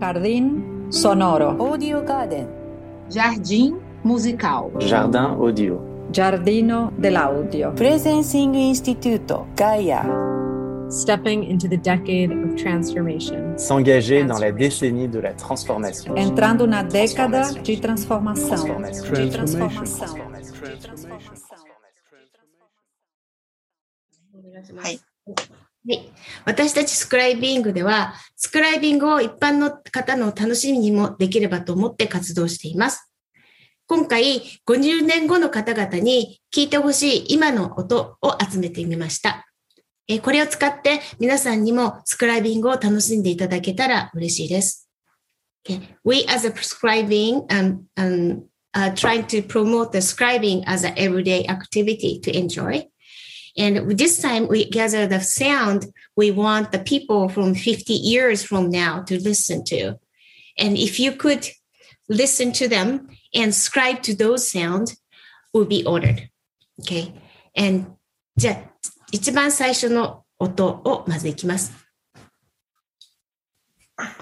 Jardín sonoro. Audio Garden. Jardim musical. Jardin audio. Giardino dell'audio. Presencing Institute. Gaia. Stepping into the decade of transformation. S'engager dans la décennie de la transformation. Entrando na década de transformação. De transformação. はい。はい。私たちスクライビングでは、スクライビングを一般の方の楽しみにもできればと思って活動しています。今回、50年後の方々に聞いてほしい今の音を集めてみました。これを使って皆さんにもスクライビングを楽しんでいただけたら嬉しいです。We as a prescribing um, um, are trying to promote the scribing as an everyday activity to enjoy. And this time we gather the sound we want the people from 50 years from now to listen to. And if you could listen to them and scribe to those sounds, would be honored. Okay. And じゃあ、一番最初の音をまずいきます。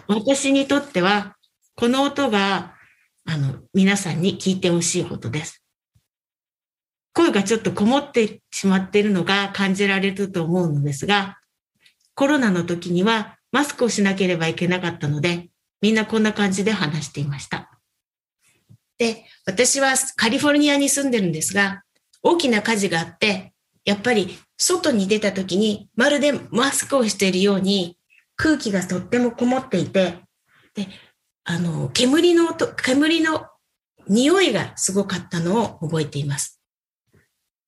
私にとっては、この音が、あの、皆さんに聞いてほしいことです。 声がちょっとこもってしまっているのが感じられると思うのですが、コロナの時にはマスクをしなければいけなかったので、みんなこんな感じで話していました。で、私はカリフォルニアに住んでるんですが、大きな火事があって、やっぱり外に出た時にまるでマスクをしているように空気がとってもこもっていて、で、あの、煙の音、煙の匂いがすごかったのを覚えています。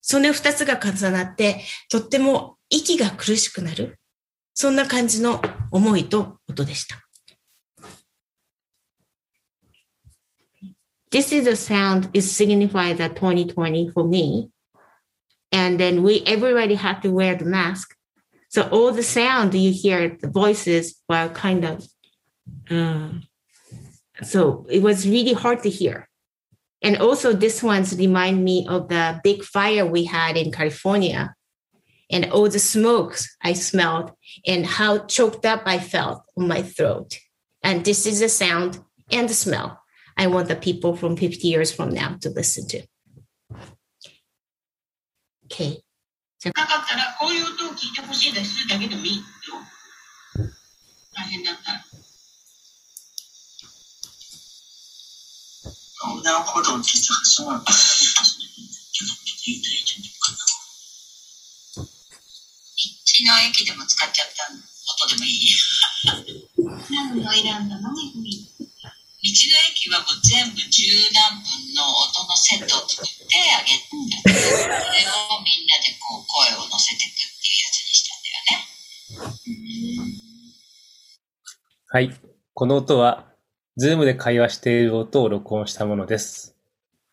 その二つが重なって、とっても息が苦しくなる。そんな感じの思いと音でした。This is a sound is signifies that 2020 for me. And then we everybody had to wear the mask. So all the sound you hear, the voices were kind of um, so it was really hard to hear. And also this one's remind me of the big fire we had in California and all the smokes I smelled and how choked up I felt on my throat. And this is the sound and the smell I want the people from 50 years from now to listen to. Okay. なかったら、こういう音を聞いてほしいですだけでもいいよ。大変だったら。横断歩道其实很重要，就是一对一就可能。道の駅でも使っちゃったの音でもいい何を選んだの道の駅はもう全部十何分の音のセットを作ってあげて、それをみんなでこう声を乗せていくっていうやつにしたんだよね。はい。この音は、ズームで会話している音を録音したものです。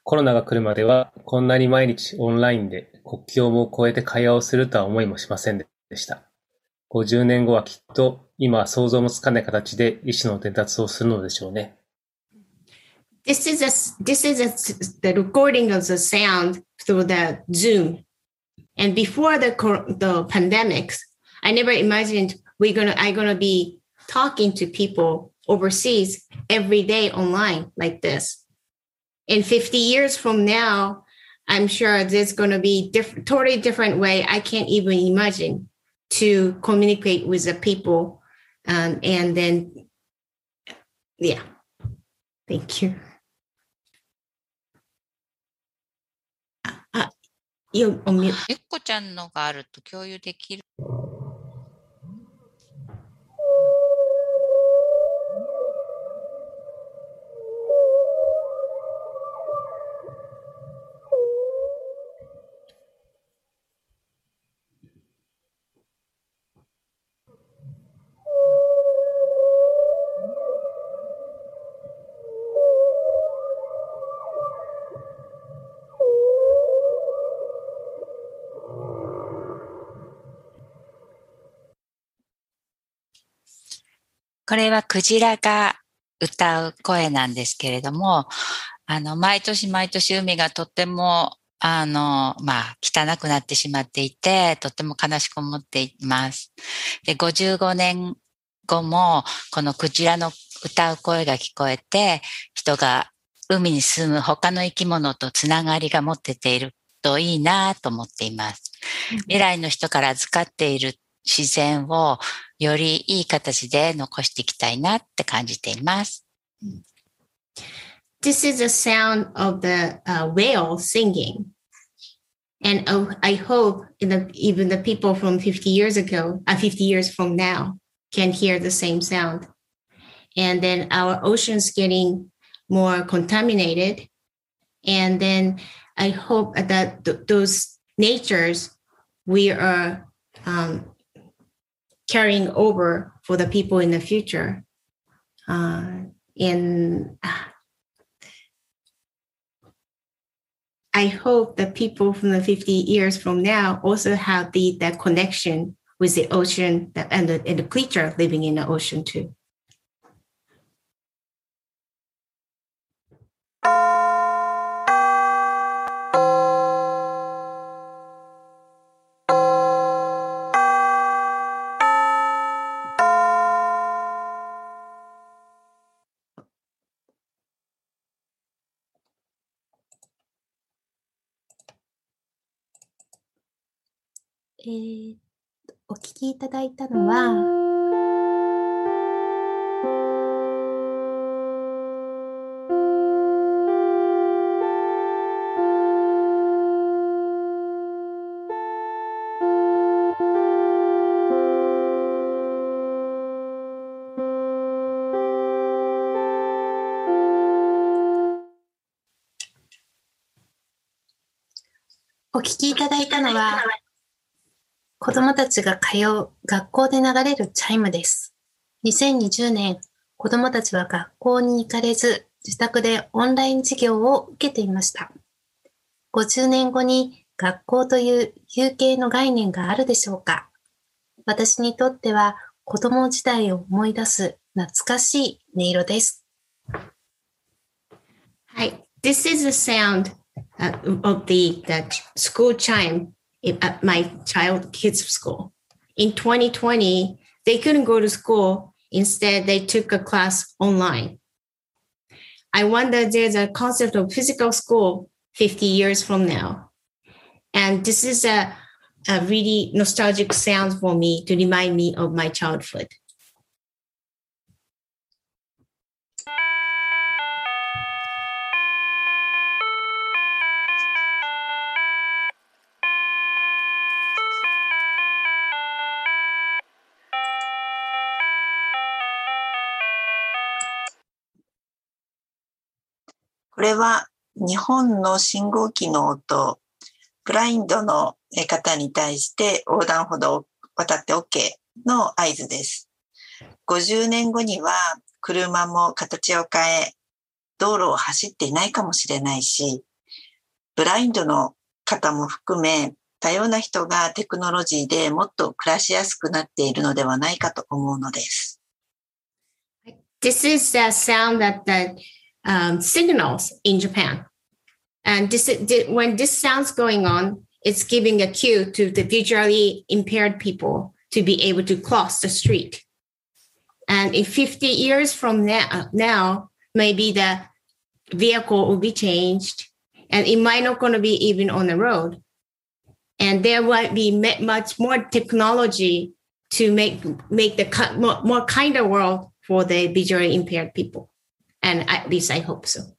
コロナが来るまでは、こんなに毎日オンラインで国境も越えて会話をするとは思いもしませんでした。50年後はきっと、今は想像もつかない形で意思の伝達をするのでしょうね。This is a, this is a, the recording of the sound through the Zoom. And before the, the pandemics, I never imagined we're gonna, I'm gonna be talking to people overseas every day online like this. In 50 years from now, I'm sure there's gonna be different, totally different way. I can't even imagine to communicate with the people. Um, and then, yeah. Thank you. あ、よ、おみゅ、ゆっこちゃんのがあると共有できる。 これはクジラが歌う声なんですけれども、あの、毎年毎年海がとっても、あの、まあ、汚くなってしまっていて、とっても悲しく思っています。で、55年後も、このクジラの歌う声が聞こえて、人が海に住む他の生き物とつながりが持ってているといいなと思っています。未来の人から預かっている自然をよりいい形で残していきたいなって感じています。 This is the sound of the uh, whale singing. And uh, I hope in the, even the people from 50 years ago, uh, 50 years from now, can hear the same sound. And then our oceans getting more contaminated. And then I hope that th- those natures we are um, carrying over for the people in the future. Uh, in I hope that people from the 50 years from now also have the that connection with the ocean that, and, the, and the creature living in the ocean too. えーお聞きいただいたのは、お聞きいただいたのは、子供たちが通う学校で流れるチャイムです。2020年、子供たちは学校に行かれず、自宅でオンライン授業を受けていました。50年後に学校という有形の概念があるでしょうか私にとっては子供時代を思い出す懐かしい音色です。はい。This is the sound of the, the school chime at my child kids school. In 2020, they couldn't go to school. Instead, they took a class online. I wonder there's a concept of physical school 50 years from now. And this is a, a really nostalgic sound for me to remind me of my childhood. これは日本の信号機の音、ブラインドの方に対して横断歩道を渡って OK の合図です。50年後には車も形を変え、道路を走っていないかもしれないし、ブラインドの方も含め、多様な人がテクノロジーでもっと暮らしやすくなっているのではないかと思うのです。This is the sound that the um, signals in Japan. And this, when this sound's going on, it's giving a cue to the visually impaired people to be able to cross the street. And in 50 years from now, now maybe the vehicle will be changed and it might not going to be even on the road. And there might be much more technology to make, make the more, more kinder world for the visually impaired people. And at least I hope so.